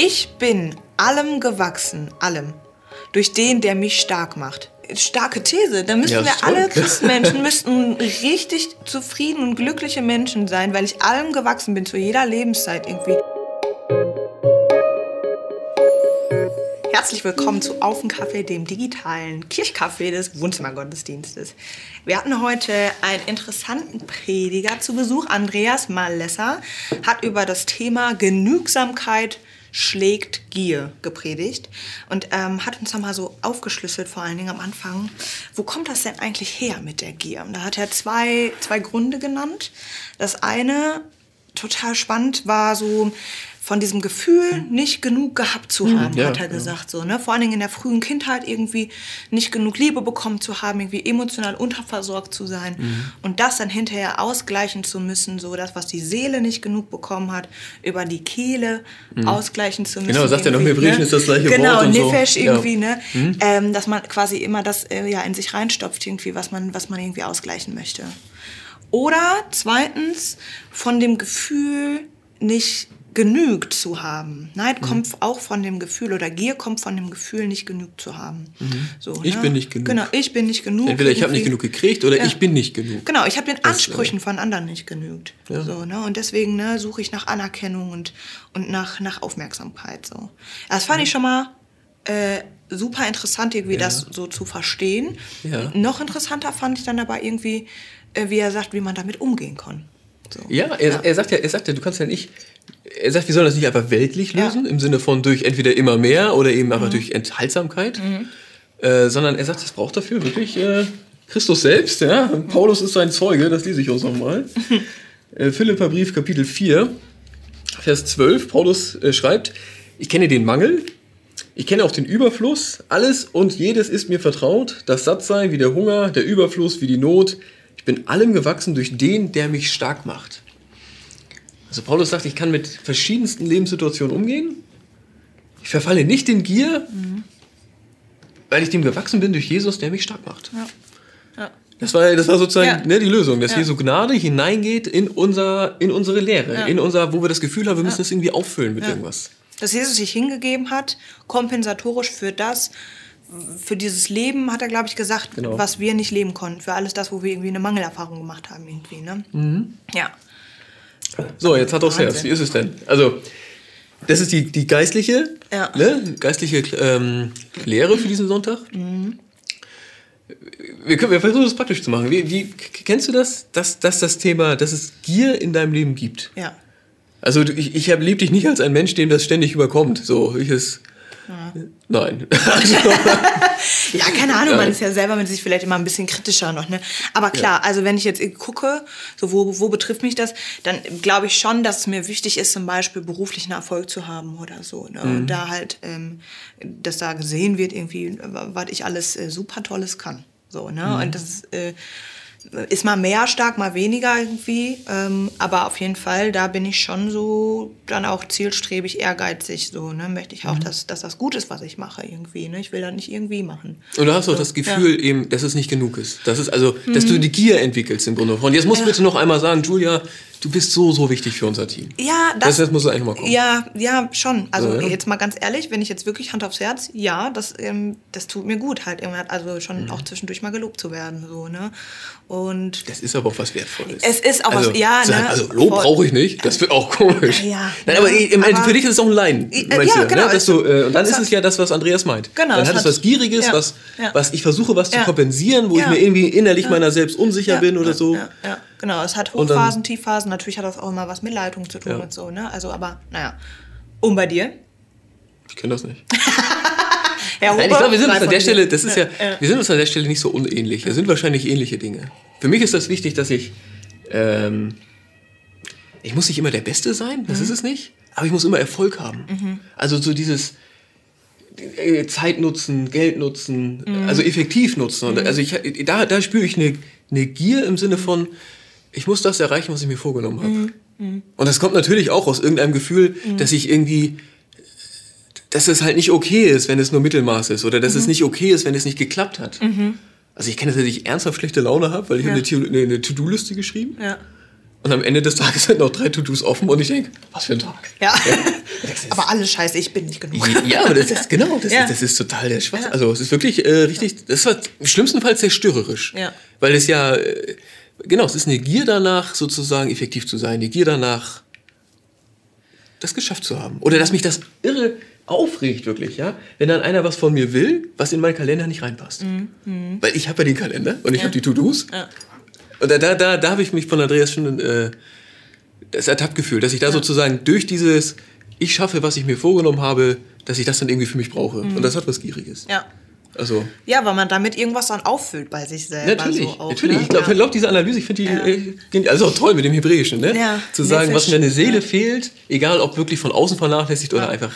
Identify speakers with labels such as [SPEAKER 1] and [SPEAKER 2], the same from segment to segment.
[SPEAKER 1] Ich bin allem gewachsen, allem, durch den, der mich stark macht. Starke These. Da müssten
[SPEAKER 2] Ja,
[SPEAKER 1] wir
[SPEAKER 2] toll.
[SPEAKER 1] alle Christenmenschen müssten richtig zufrieden und glückliche Menschen sein, weil ich allem gewachsen bin, zu jeder Lebenszeit irgendwie. Herzlich willkommen zu Auf den Kaffee, dem digitalen Kirchcafé des Wohnzimmergottesdienstes. Wir hatten heute einen interessanten Prediger zu Besuch. Andreas Malesser hat über das Thema Genügsamkeit schlägt Gier gepredigt und ähm, hat uns nochmal so aufgeschlüsselt, vor allen Dingen am Anfang, wo kommt das denn eigentlich her mit der Gier? Und da hat er zwei, zwei Gründe genannt. Das eine, total spannend, war so von diesem Gefühl, nicht genug gehabt zu haben,
[SPEAKER 2] ja,
[SPEAKER 1] hat er
[SPEAKER 2] ja.
[SPEAKER 1] gesagt. So, ne? Vor allen Dingen in der frühen Kindheit irgendwie nicht genug Liebe bekommen zu haben, irgendwie emotional unterversorgt zu sein
[SPEAKER 2] Mhm.
[SPEAKER 1] und das dann hinterher ausgleichen zu müssen, so das, was die Seele nicht genug bekommen hat, über die Kehle ausgleichen zu müssen.
[SPEAKER 2] Mhm. Genau, sagt er noch,
[SPEAKER 1] irgendwie,
[SPEAKER 2] Hebräischen ist das gleiche
[SPEAKER 1] genau,
[SPEAKER 2] Wort und so.
[SPEAKER 1] Nefesh
[SPEAKER 2] Ja. Mhm.
[SPEAKER 1] irgendwie, ne? Ähm, dass man quasi immer das äh, ja in sich reinstopft, irgendwie, was man, was man irgendwie ausgleichen möchte. Oder zweitens von dem Gefühl, nicht genügt zu haben.
[SPEAKER 2] Mhm.
[SPEAKER 1] Neid kommt auch von dem Gefühl oder Gier kommt von dem Gefühl, nicht genug zu haben. So,
[SPEAKER 2] Mhm. Ich
[SPEAKER 1] ne?
[SPEAKER 2] bin nicht genug.
[SPEAKER 1] Genau, ich bin nicht genug.
[SPEAKER 2] Entweder ich habe nicht genug gekriegt oder
[SPEAKER 1] Ja.
[SPEAKER 2] ich bin nicht genug.
[SPEAKER 1] Genau, ich habe den
[SPEAKER 2] Das,
[SPEAKER 1] Ansprüchen von anderen nicht genügt.
[SPEAKER 2] Ja.
[SPEAKER 1] So, ne? Und deswegen ne, suche ich nach Anerkennung und, und nach, nach Aufmerksamkeit. So. Das fand ich schon mal äh, super interessant, irgendwie
[SPEAKER 2] Ja.
[SPEAKER 1] das so zu verstehen. Noch interessanter fand ich dann aber irgendwie, äh, wie er sagt, wie man damit umgehen kann. So.
[SPEAKER 2] Ja, er, er sagt ja, er sagt ja, du kannst ja nicht. Er sagt, wir sollen das nicht einfach weltlich
[SPEAKER 1] Ja.
[SPEAKER 2] lösen, im Sinne von durch entweder immer mehr oder eben einfach durch Enthaltsamkeit, äh, sondern er sagt, es braucht dafür wirklich äh, Christus selbst. Ja? Paulus ist sein Zeuge, das lese ich uns nochmal. äh, Philipper Brief, Kapitel 4, Vers 12. Paulus äh, schreibt: Ich kenne den Mangel, ich kenne auch den Überfluss. Alles und jedes ist mir vertraut. Das Sattsein wie der Hunger, der Überfluss wie die Not. Ich bin allem gewachsen durch den, der mich stark macht. Also Paulus sagt, ich kann mit verschiedensten Lebenssituationen umgehen. Ich verfalle nicht in Gier, weil ich dem gewachsen bin durch Jesus, der mich stark macht.
[SPEAKER 1] Ja. Ja.
[SPEAKER 2] Das war, das war sozusagen
[SPEAKER 1] Ja.
[SPEAKER 2] ne, die Lösung, dass
[SPEAKER 1] Ja.
[SPEAKER 2] Jesu Gnade hineingeht in, unser, in unsere Lehre, in unser, wo wir das Gefühl haben, wir müssen das irgendwie auffüllen mit irgendwas.
[SPEAKER 1] Dass Jesus sich hingegeben hat, kompensatorisch für das, für dieses Leben, hat er, glaube ich, gesagt,
[SPEAKER 2] Genau.
[SPEAKER 1] was wir nicht leben konnten. Für alles das, wo wir irgendwie eine Mangelerfahrung gemacht haben, irgendwie. Ne?
[SPEAKER 2] Mhm.
[SPEAKER 1] Ja.
[SPEAKER 2] So, jetzt hat aufs Herz. Wie ist es denn? Also, das ist die, die geistliche,
[SPEAKER 1] Ja.
[SPEAKER 2] ne, geistliche ähm, Lehre für diesen Sonntag. Wir, können, wir versuchen das praktisch zu machen. Wie, wie kennst du das, dass, dass das Thema, dass es Gier in deinem Leben gibt?
[SPEAKER 1] Ja.
[SPEAKER 2] Also ich, ich erlebe dich nicht als ein Mensch, dem das ständig überkommt. So, ich es. Nein.
[SPEAKER 1] Ja, keine Ahnung,
[SPEAKER 2] Ja.
[SPEAKER 1] man ist ja selber mit sich vielleicht immer ein bisschen kritischer noch, ne? Aber klar, also wenn ich jetzt gucke, so wo, wo betrifft mich das, dann glaube ich schon, dass es mir wichtig ist, zum Beispiel beruflichen Erfolg zu haben oder so. Ne?
[SPEAKER 2] Mhm.
[SPEAKER 1] Und da halt, ähm, dass da gesehen wird, irgendwie, was ich alles äh, super Tolles kann. So, ne?
[SPEAKER 2] Mhm.
[SPEAKER 1] Und das ist, äh, ist mal mehr stark, mal weniger irgendwie. Ähm, aber auf jeden Fall, da bin ich schon so dann auch zielstrebig, ehrgeizig. So, ne? Möchte ich auch,
[SPEAKER 2] Mhm.
[SPEAKER 1] dass, dass das gut ist, was ich mache irgendwie. Ne? Ich will das nicht irgendwie machen.
[SPEAKER 2] Und du hast auch das Gefühl eben, dass es nicht genug ist. Das ist also, dass du die Gier entwickelst im Grunde. Und jetzt musst du bitte noch einmal sagen, Julia, du bist so, so wichtig für unser Team.
[SPEAKER 1] Ja,
[SPEAKER 2] Das,
[SPEAKER 1] das,
[SPEAKER 2] das muss eigentlich mal kommen.
[SPEAKER 1] ja, ja, schon. Also
[SPEAKER 2] So, ja.
[SPEAKER 1] jetzt mal ganz ehrlich, wenn ich jetzt wirklich Hand aufs Herz, ja, das, ähm, das tut mir gut, halt immer, also schon
[SPEAKER 2] Mhm.
[SPEAKER 1] auch zwischendurch mal gelobt zu werden, so ne. Und
[SPEAKER 2] Das ist aber auch was Wertvolles.
[SPEAKER 1] Es ist auch was-
[SPEAKER 2] also,
[SPEAKER 1] ja,
[SPEAKER 2] sag,
[SPEAKER 1] ne,
[SPEAKER 2] Also Lob brauche ich nicht, das wird auch komisch.
[SPEAKER 1] Ja,
[SPEAKER 2] Nein,
[SPEAKER 1] ja,
[SPEAKER 2] aber im
[SPEAKER 1] aber-
[SPEAKER 2] für dich ist es auch ein Leiden, meinst
[SPEAKER 1] ja,
[SPEAKER 2] du?
[SPEAKER 1] genau,
[SPEAKER 2] ne? Dass du äh, und dann ist es ja das, was Andreas meint.
[SPEAKER 1] Genau,
[SPEAKER 2] dann hat es was Gieriges,
[SPEAKER 1] ja,
[SPEAKER 2] was,
[SPEAKER 1] ja.
[SPEAKER 2] was ich versuche, was zu
[SPEAKER 1] Ja.
[SPEAKER 2] kompensieren, wo
[SPEAKER 1] Ja.
[SPEAKER 2] ich mir irgendwie innerlich meiner selbst unsicher
[SPEAKER 1] ja,
[SPEAKER 2] bin oder
[SPEAKER 1] ja,
[SPEAKER 2] so.
[SPEAKER 1] Ja, ja, genau. Es hat
[SPEAKER 2] Und dann-
[SPEAKER 1] Hochphasen, Tiefphasen. Natürlich hat das auch immer was mit Leitung zu tun
[SPEAKER 2] Ja.
[SPEAKER 1] und so, ne. Also, aber naja. Und bei dir?
[SPEAKER 2] Ich kenne das nicht.
[SPEAKER 1] Herr
[SPEAKER 2] Nein, ich glaube, wir sind uns an der. Stelle, das ist ja,
[SPEAKER 1] ja.
[SPEAKER 2] wir sind uns an der Stelle nicht so unähnlich. Wir sind wahrscheinlich ähnliche Dinge. Für mich ist das wichtig, dass ich, ähm, ich muss nicht immer der Beste sein, das ist es nicht, aber ich muss immer Erfolg haben. Also so dieses äh, Zeit nutzen, Geld nutzen, also effektiv nutzen. Und also ich, da, da spüre ich eine, eine Gier im Sinne von, ich muss das erreichen, was ich mir vorgenommen habe. Und das kommt natürlich auch aus irgendeinem Gefühl, dass ich irgendwie dass es halt nicht okay ist, wenn es nur Mittelmaß ist oder dass es nicht okay ist, wenn es nicht geklappt hat. Also ich kenne das, dass ich ernsthaft schlechte Laune habe, weil ich
[SPEAKER 1] Ja.
[SPEAKER 2] eine, eine, To-Do-Liste geschrieben
[SPEAKER 1] Ja.
[SPEAKER 2] Und am Ende des Tages sind noch drei To-Dos offen und ich denke, was für ein Tag.
[SPEAKER 1] Ja. aber alles scheiße, ich bin nicht genug.
[SPEAKER 2] Ja, aber das ist genau, das,
[SPEAKER 1] Ja.
[SPEAKER 2] ist, das ist total der Schwachsinn.
[SPEAKER 1] Ja.
[SPEAKER 2] Also es ist wirklich äh, richtig, das war im schlimmsten Fall zerstörerisch.
[SPEAKER 1] Ja.
[SPEAKER 2] Weil es ja, äh, genau, es ist eine Gier danach, sozusagen effektiv zu sein, eine Gier danach, das geschafft zu haben. Oder dass mich das irre aufregt, wirklich, ja. Wenn dann einer was von mir will, was in meinen Kalender nicht reinpasst. Weil ich habe ja den Kalender und ich
[SPEAKER 1] Mhm. Ja.
[SPEAKER 2] habe die To-Dos.
[SPEAKER 1] Ja.
[SPEAKER 2] Und da, da, da, da habe ich mich von Andreas schon äh, das ertappt gefühlt, dass ich da sozusagen durch dieses, ich schaffe, was ich mir vorgenommen habe, dass ich das dann irgendwie für mich brauche. Und das hat was Gieriges.
[SPEAKER 1] Ja.
[SPEAKER 2] Also,
[SPEAKER 1] Ja, weil man damit irgendwas dann auffüllt bei sich selber.
[SPEAKER 2] natürlich,
[SPEAKER 1] so auch,
[SPEAKER 2] natürlich.
[SPEAKER 1] Ne?
[SPEAKER 2] Ich glaube,
[SPEAKER 1] ja.
[SPEAKER 2] diese Analyse, ich finde die,
[SPEAKER 1] Ja.
[SPEAKER 2] äh, also auch toll mit dem Hebräischen, ne?
[SPEAKER 1] Ja,
[SPEAKER 2] Zu sagen, was mir eine Seele fehlt, egal ob wirklich von außen vernachlässigt oder einfach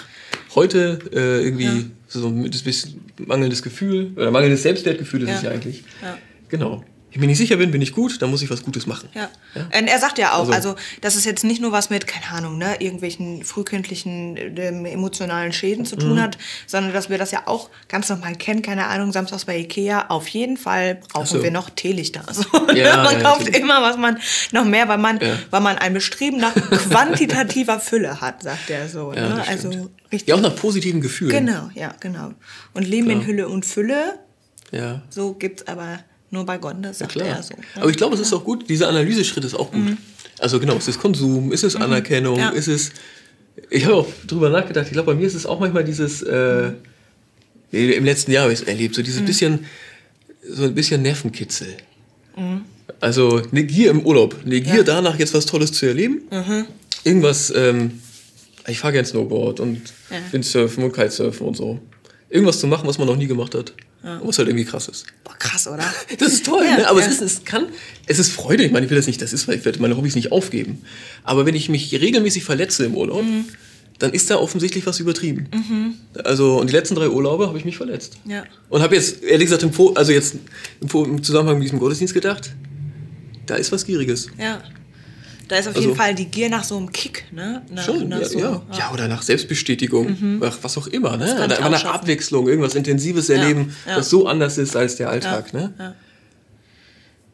[SPEAKER 2] heute äh, irgendwie so ein bisschen mangelndes Gefühl oder mangelndes Selbstwertgefühl ist
[SPEAKER 1] Ja.
[SPEAKER 2] es ja eigentlich.
[SPEAKER 1] Ja.
[SPEAKER 2] Genau. Wenn ich nicht sicher bin, bin ich gut, dann muss ich was Gutes machen.
[SPEAKER 1] Ja.
[SPEAKER 2] Ja.
[SPEAKER 1] Und er sagt ja auch,
[SPEAKER 2] Also-
[SPEAKER 1] also, das ist jetzt nicht nur was mit, keine Ahnung, ne, irgendwelchen frühkindlichen ähm, emotionalen Schäden zu
[SPEAKER 2] Mhm.
[SPEAKER 1] tun hat, sondern dass wir das ja auch ganz normal kennen, keine Ahnung, samstags bei Ikea, auf jeden Fall brauchen
[SPEAKER 2] so.
[SPEAKER 1] wir noch Teelichter. Also,
[SPEAKER 2] Ja,
[SPEAKER 1] man
[SPEAKER 2] ja,
[SPEAKER 1] kauft immer, was man noch mehr, weil man, weil man ein Bestreben nach quantitativer Fülle hat, sagt er so.
[SPEAKER 2] Ja,
[SPEAKER 1] ne? Also richtig.
[SPEAKER 2] Ja, auch nach positiven Gefühlen.
[SPEAKER 1] Genau, ja, genau. Und Leben in
[SPEAKER 2] Klar.
[SPEAKER 1] Hülle und Fülle,
[SPEAKER 2] Ja.
[SPEAKER 1] so gibt's aber nur bei
[SPEAKER 2] Ja,
[SPEAKER 1] sagt
[SPEAKER 2] klar.
[SPEAKER 1] er so.
[SPEAKER 2] Aber ich glaube, es ist auch gut, dieser Analyseschritt ist auch gut. Also genau, es ist Konsum, es ist Anerkennung,
[SPEAKER 1] Mhm. Ja.
[SPEAKER 2] es ist. Ich habe auch drüber nachgedacht, ich glaube, bei mir ist es auch manchmal dieses, äh, im letzten Jahr habe ich es erlebt, so
[SPEAKER 1] Mhm.
[SPEAKER 2] dieses bisschen, so ein bisschen Nervenkitzel. Also eine Gier im Urlaub, eine Gier
[SPEAKER 1] Mhm. Ja. Mhm.
[SPEAKER 2] danach, jetzt was Tolles zu erleben. Irgendwas, ähm, ich fahre gern Snowboard und
[SPEAKER 1] Ja.
[SPEAKER 2] Windsurfen und Kitesurfen und so. Irgendwas zu machen, was man noch nie gemacht hat. Und was halt irgendwie krass ist.
[SPEAKER 1] Boah, krass, oder?
[SPEAKER 2] Das ist toll,
[SPEAKER 1] Ja,
[SPEAKER 2] ne? aber
[SPEAKER 1] ja.
[SPEAKER 2] es, ist, es kann, es ist Freude. Ich meine, ich will das nicht, das ist, weil ich werde meine Hobbys nicht aufgeben. Aber wenn ich mich regelmäßig verletze im Urlaub,
[SPEAKER 1] Mhm.
[SPEAKER 2] dann ist da offensichtlich was übertrieben. Also, und die letzten drei Urlaube habe ich mich verletzt.
[SPEAKER 1] Ja.
[SPEAKER 2] Und habe jetzt, ehrlich gesagt, im, Vor- also jetzt im, Vor- im Zusammenhang mit diesem Gottesdienst gedacht, da ist was Gieriges.
[SPEAKER 1] Ja. Da ist auf
[SPEAKER 2] Also-
[SPEAKER 1] jeden Fall die Gier nach so einem Kick, ne? Nach,
[SPEAKER 2] Schon,
[SPEAKER 1] nach
[SPEAKER 2] ja,
[SPEAKER 1] so,
[SPEAKER 2] ja. ja, oder nach Selbstbestätigung, nach was auch immer, ne? Oder nach
[SPEAKER 1] schaffen.
[SPEAKER 2] Abwechslung, irgendwas Intensives erleben,
[SPEAKER 1] ja.
[SPEAKER 2] das so anders ist als der Alltag,
[SPEAKER 1] ja.
[SPEAKER 2] ne?
[SPEAKER 1] Ja.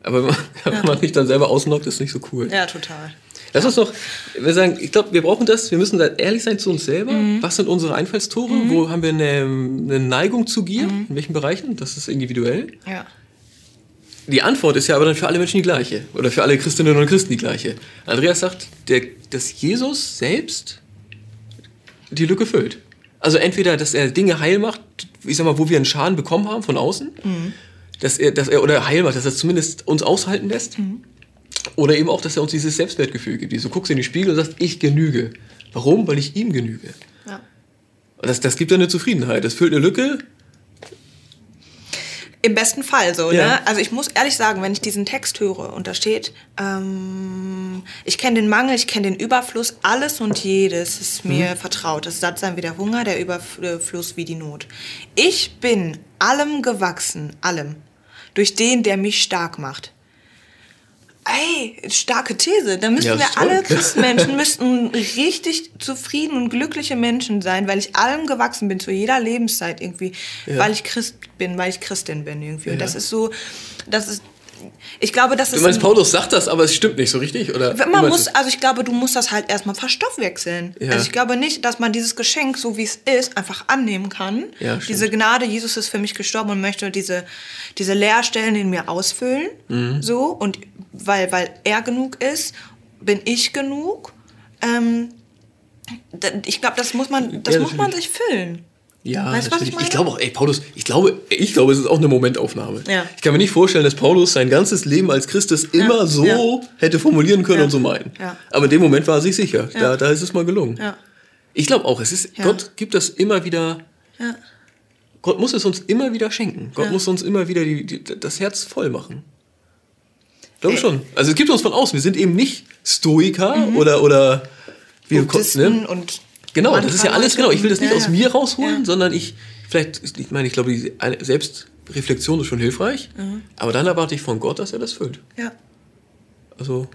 [SPEAKER 2] Aber wenn man, wenn man sich dann selber ausnockt, ist nicht so cool.
[SPEAKER 1] ja, total.
[SPEAKER 2] Lass uns doch, wir sagen, ich glaube, wir brauchen das, wir müssen da ehrlich sein zu uns selber.
[SPEAKER 1] Mhm.
[SPEAKER 2] Was sind unsere Einfallstore? Wo haben wir eine, eine Neigung zu Gier? In welchen Bereichen? Das ist individuell.
[SPEAKER 1] Ja.
[SPEAKER 2] Die Antwort ist ja aber dann für alle Menschen die gleiche. Oder für alle Christinnen und Christen die gleiche. Andreas sagt, der, dass Jesus selbst die Lücke füllt. Also entweder, dass er Dinge heil macht, ich sag mal, wo wir einen Schaden bekommen haben von außen, dass er, dass er, oder heil macht, dass er zumindest uns aushalten lässt. Oder eben auch, dass er uns dieses Selbstwertgefühl gibt. Du guckst in den Spiegel und sagst, ich genüge. Warum? Weil ich ihm genüge.
[SPEAKER 1] ja.
[SPEAKER 2] Das, das gibt dann eine Zufriedenheit. Das füllt eine Lücke.
[SPEAKER 1] Im besten Fall so,
[SPEAKER 2] Ja.
[SPEAKER 1] ne? Also ich muss ehrlich sagen, wenn ich diesen Text höre und da steht, ähm, ich kenne den Mangel, ich kenne den Überfluss, alles und jedes ist mir vertraut. Das satt sein wie der Hunger, der Überfluss wie die Not. Ich bin allem gewachsen, allem, durch den, der mich stark macht. Ey, starke These. Da müssten
[SPEAKER 2] Ja,
[SPEAKER 1] wir
[SPEAKER 2] toll.
[SPEAKER 1] alle Christenmenschen müssten richtig zufrieden und glückliche Menschen sein, weil ich allem gewachsen bin, zu jeder Lebenszeit irgendwie,
[SPEAKER 2] Ja.
[SPEAKER 1] weil ich Christ bin, weil ich Christin bin irgendwie. Und
[SPEAKER 2] Ja.
[SPEAKER 1] das ist so, das ist, ich glaube, das
[SPEAKER 2] Du
[SPEAKER 1] ist.
[SPEAKER 2] meinst,
[SPEAKER 1] ein-
[SPEAKER 2] Paulus sagt das, aber es stimmt nicht so richtig? Oder
[SPEAKER 1] man muss, also ich glaube, du musst das halt erstmal verstoffwechseln.
[SPEAKER 2] Ja.
[SPEAKER 1] Also ich glaube nicht, dass man dieses Geschenk, so wie es ist, einfach annehmen kann.
[SPEAKER 2] Ja,
[SPEAKER 1] diese Gnade, Jesus ist für mich gestorben und möchte diese, diese Leerstellen in mir ausfüllen.
[SPEAKER 2] Mhm.
[SPEAKER 1] So, und weil, weil er genug ist, bin ich genug. Ähm, ich glaube, das muss man, das
[SPEAKER 2] Ja,
[SPEAKER 1] muss man sich füllen.
[SPEAKER 2] Ja,
[SPEAKER 1] Weißt was ich meine?
[SPEAKER 2] ich glaube auch, ey, Paulus, ich glaube, ich glaube, es ist auch eine Momentaufnahme.
[SPEAKER 1] Ja.
[SPEAKER 2] Ich kann mir nicht vorstellen, dass Paulus sein ganzes Leben als Christus immer so
[SPEAKER 1] ja.
[SPEAKER 2] hätte formulieren können
[SPEAKER 1] Ja.
[SPEAKER 2] und so meinen.
[SPEAKER 1] Ja.
[SPEAKER 2] Aber in dem Moment war er sich sicher.
[SPEAKER 1] Ja.
[SPEAKER 2] Da, da ist es mal gelungen.
[SPEAKER 1] Ja.
[SPEAKER 2] Ich glaube auch, es ist,
[SPEAKER 1] Ja.
[SPEAKER 2] Gott gibt das immer wieder,
[SPEAKER 1] Ja.
[SPEAKER 2] Gott muss es uns immer wieder schenken. Gott
[SPEAKER 1] Ja.
[SPEAKER 2] muss uns immer wieder die, die, das Herz voll machen. Ich glaube schon. Also es gibt uns von außen. Wir sind eben nicht Stoiker oder, oder wir,
[SPEAKER 1] Mhm. Buddhisten
[SPEAKER 2] ne?
[SPEAKER 1] und
[SPEAKER 2] Genau, das ist ja alles, genau. Ich will das nicht
[SPEAKER 1] Ja,
[SPEAKER 2] aus mir rausholen, sondern ich, vielleicht, ich meine, ich glaube, die Selbstreflexion ist schon hilfreich, aber dann erwarte ich von Gott, dass er das füllt.
[SPEAKER 1] Ja.
[SPEAKER 2] Also,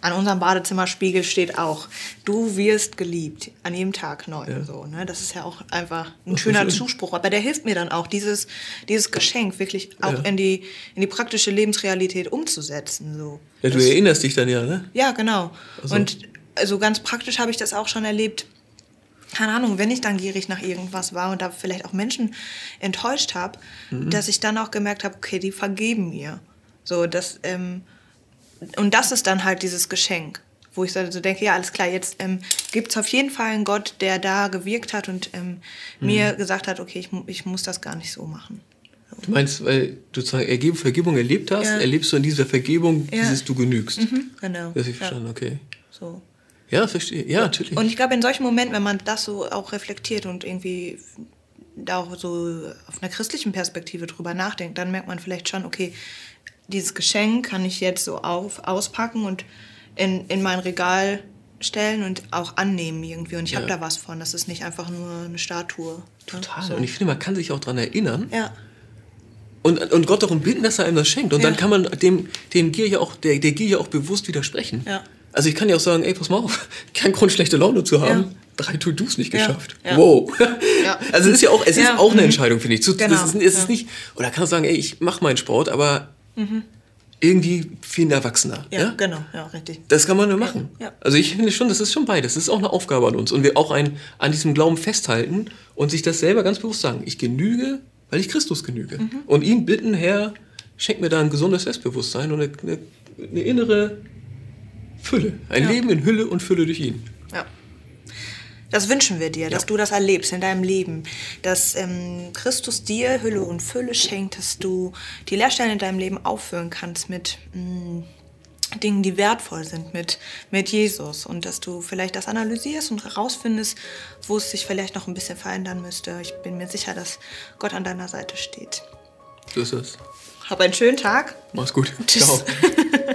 [SPEAKER 1] an unserem Badezimmerspiegel steht auch, du wirst geliebt, an jedem Tag neu.
[SPEAKER 2] Ja.
[SPEAKER 1] So, ne? Das ist ja auch einfach ein
[SPEAKER 2] Ach,
[SPEAKER 1] schöner
[SPEAKER 2] schön.
[SPEAKER 1] Zuspruch. Aber der hilft mir dann auch, dieses, dieses Geschenk wirklich auch
[SPEAKER 2] Ja.
[SPEAKER 1] in, die, in die praktische Lebensrealität umzusetzen. So.
[SPEAKER 2] Ja, du
[SPEAKER 1] Das-
[SPEAKER 2] erinnerst dich dann ja, ne?
[SPEAKER 1] ja, genau.
[SPEAKER 2] Also-
[SPEAKER 1] Und also ganz praktisch habe ich das auch schon erlebt. Keine Ahnung, wenn ich dann gierig nach irgendwas war und da vielleicht auch Menschen enttäuscht habe,
[SPEAKER 2] Mhm.
[SPEAKER 1] dass ich dann auch gemerkt habe, okay, die vergeben mir. So, das, ähm, und das ist dann halt dieses Geschenk, wo ich so so denke, ja, alles klar, jetzt ähm, gibt es auf jeden Fall einen Gott, der da gewirkt hat und ähm,
[SPEAKER 2] Mhm.
[SPEAKER 1] mir gesagt hat, okay, ich, ich muss das gar nicht so machen.
[SPEAKER 2] Du meinst, weil du sozusagen Ergeb Vergebung erlebt hast,
[SPEAKER 1] Ja.
[SPEAKER 2] erlebst du in dieser Vergebung
[SPEAKER 1] Ja.
[SPEAKER 2] dieses Du genügst.
[SPEAKER 1] Mhm, genau.
[SPEAKER 2] Das hab ich
[SPEAKER 1] Ja,
[SPEAKER 2] verstanden, okay.
[SPEAKER 1] so.
[SPEAKER 2] Ja, verstehe. Ja, natürlich.
[SPEAKER 1] Und ich glaube, in solchen Momenten, wenn man das so auch reflektiert und irgendwie da auch so auf einer christlichen Perspektive drüber nachdenkt, dann merkt man vielleicht schon, okay, dieses Geschenk kann ich jetzt so auf, auspacken und in, in mein Regal stellen und auch annehmen irgendwie. Und ich habe
[SPEAKER 2] Ja.
[SPEAKER 1] da was von. Das ist nicht einfach nur eine Statue.
[SPEAKER 2] Total.
[SPEAKER 1] So.
[SPEAKER 2] Und ich finde, man kann sich auch daran erinnern
[SPEAKER 1] Ja,
[SPEAKER 2] und, und Gott darum bitten, dass er einem das schenkt. Und
[SPEAKER 1] Ja.
[SPEAKER 2] dann kann man dem, dem Gier ja auch, der, der Gier ja auch bewusst widersprechen.
[SPEAKER 1] Ja.
[SPEAKER 2] Also ich kann ja auch sagen, ey, pass mal auf, kein Grund, schlechte Laune zu haben.
[SPEAKER 1] Ja.
[SPEAKER 2] Drei To-Dos nicht geschafft.
[SPEAKER 1] Ja.
[SPEAKER 2] Wow. Also es ist ja auch, es ist auch eine
[SPEAKER 1] Mhm.
[SPEAKER 2] Entscheidung, finde ich. Zu,
[SPEAKER 1] Genau.
[SPEAKER 2] Es ist, es ist nicht, oder kann sagen, ey, ich mache meinen Sport, aber irgendwie viel erwachsener.
[SPEAKER 1] ja, genau, ja, richtig.
[SPEAKER 2] Das kann man nur machen. Also ich finde schon, das ist schon beides. Das ist auch eine Aufgabe an uns. Und wir auch ein, an diesem Glauben festhalten und sich das selber ganz bewusst sagen. Ich genüge, weil ich Christus genüge.
[SPEAKER 1] Mhm.
[SPEAKER 2] Und ihn bitten, Herr, schenk mir da ein gesundes Selbstbewusstsein und eine, eine, eine innere Fülle. Ein
[SPEAKER 1] Ja.
[SPEAKER 2] Leben in Hülle und Fülle durch ihn.
[SPEAKER 1] Ja. Das wünschen wir dir, dass
[SPEAKER 2] Ja.
[SPEAKER 1] du das erlebst in deinem Leben. Dass ähm, Christus dir Hülle und Fülle schenkt, dass du die Leerstellen in deinem Leben auffüllen kannst mit mh, Dingen, die wertvoll sind, mit, mit Jesus. Und dass du vielleicht das analysierst und herausfindest, wo es sich vielleicht noch ein bisschen verändern müsste. Ich bin mir sicher, dass Gott an deiner Seite steht.
[SPEAKER 2] So ist das.
[SPEAKER 1] Hab einen schönen Tag.
[SPEAKER 2] Mach's gut.
[SPEAKER 1] Tschüss.
[SPEAKER 2] Ciao.